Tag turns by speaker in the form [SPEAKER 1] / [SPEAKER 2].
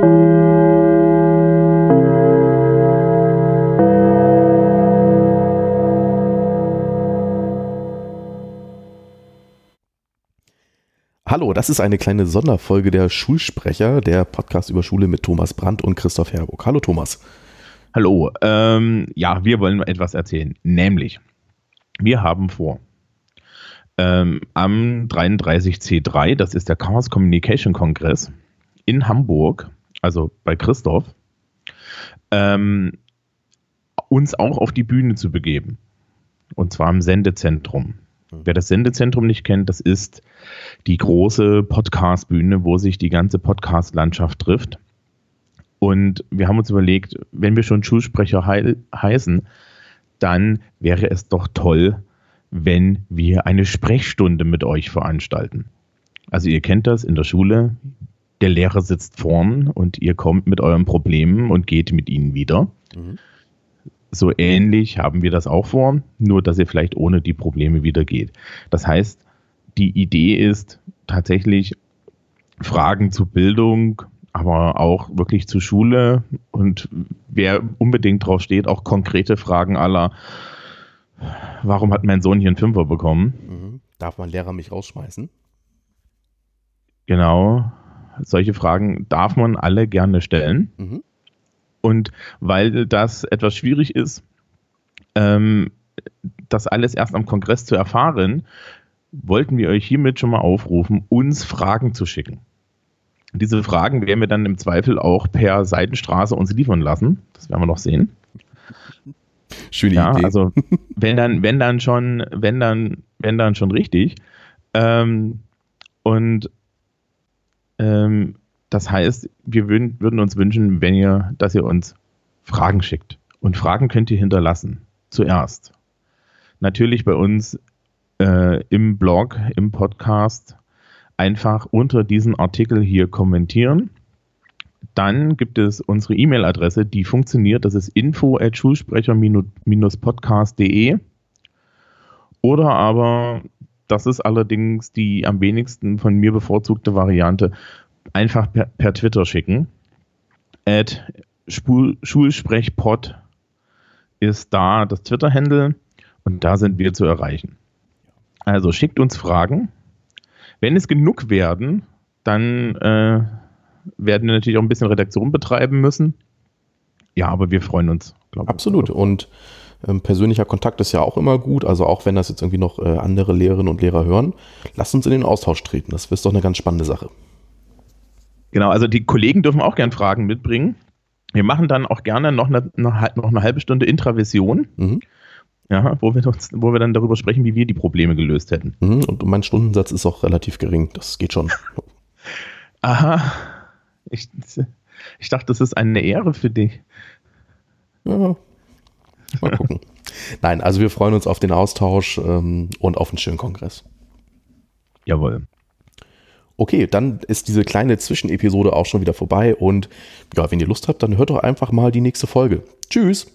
[SPEAKER 1] Hallo, das ist eine kleine Sonderfolge der Schulsprecher, der Podcast über Schule mit Thomas Brandt und Christoph Herburg. Hallo Thomas.
[SPEAKER 2] Hallo, ähm, ja, wir wollen etwas erzählen, nämlich wir haben vor, ähm, am 33C3, das ist der Chaos Communication Kongress in Hamburg, also bei Christoph, ähm, uns auch auf die Bühne zu begeben. Und zwar im Sendezentrum. Mhm. Wer das Sendezentrum nicht kennt, das ist die große Podcast-Bühne, wo sich die ganze Podcast-Landschaft trifft. Und wir haben uns überlegt, wenn wir schon Schulsprecher he heißen, dann wäre es doch toll, wenn wir eine Sprechstunde mit euch veranstalten. Also ihr kennt das in der Schule, der Lehrer sitzt vorn und ihr kommt mit euren Problemen und geht mit ihnen wieder. Mhm. So ähnlich haben wir das auch vor, nur dass ihr vielleicht ohne die Probleme wieder geht. Das heißt, die Idee ist tatsächlich Fragen zu Bildung, aber auch wirklich zur Schule und wer unbedingt drauf steht, auch konkrete Fragen aller, warum hat mein Sohn hier einen Fünfer bekommen?
[SPEAKER 1] Mhm. Darf mein Lehrer mich rausschmeißen?
[SPEAKER 2] Genau, solche Fragen darf man alle gerne stellen. Mhm. Und weil das etwas schwierig ist, ähm, das alles erst am Kongress zu erfahren, wollten wir euch hiermit schon mal aufrufen, uns Fragen zu schicken. Diese Fragen werden wir dann im Zweifel auch per Seitenstraße uns liefern lassen. Das werden wir noch sehen.
[SPEAKER 1] Schöne ja, Idee.
[SPEAKER 2] Also wenn dann, wenn dann schon, wenn dann, wenn dann schon richtig. Ähm, und ähm, das heißt, wir würden, würden uns wünschen, wenn ihr, dass ihr uns Fragen schickt. Und Fragen könnt ihr hinterlassen. Zuerst. Natürlich bei uns äh, im Blog, im Podcast einfach unter diesen Artikel hier kommentieren. Dann gibt es unsere E-Mail-Adresse, die funktioniert. Das ist info at schulsprecher-podcast.de. Oder aber, das ist allerdings die am wenigsten von mir bevorzugte Variante, einfach per, per Twitter schicken. At Schulsprechpod ist da das Twitter-Handle und da sind wir zu erreichen. Also schickt uns Fragen. Wenn es genug werden, dann äh, werden wir natürlich auch ein bisschen Redaktion betreiben müssen. Ja, aber wir freuen uns,
[SPEAKER 1] glaube ich. Absolut. Und ähm, persönlicher Kontakt ist ja auch immer gut. Also auch wenn das jetzt irgendwie noch äh, andere Lehrerinnen und Lehrer hören, lasst uns in den Austausch treten. Das ist doch eine ganz spannende Sache.
[SPEAKER 2] Genau, also die Kollegen dürfen auch gern Fragen mitbringen. Wir machen dann auch gerne noch eine, noch eine halbe Stunde Intravision. Mhm. Ja, wo wir, uns, wo wir dann darüber sprechen, wie wir die Probleme gelöst hätten.
[SPEAKER 1] Mhm, und mein Stundensatz ist auch relativ gering. Das geht schon.
[SPEAKER 2] Aha. Ich, ich dachte, das ist eine Ehre für dich.
[SPEAKER 1] Ja. Mal gucken. Nein, also wir freuen uns auf den Austausch ähm, und auf einen schönen Kongress.
[SPEAKER 2] Jawohl.
[SPEAKER 1] Okay, dann ist diese kleine Zwischenepisode auch schon wieder vorbei und ja, wenn ihr Lust habt, dann hört doch einfach mal die nächste Folge. Tschüss!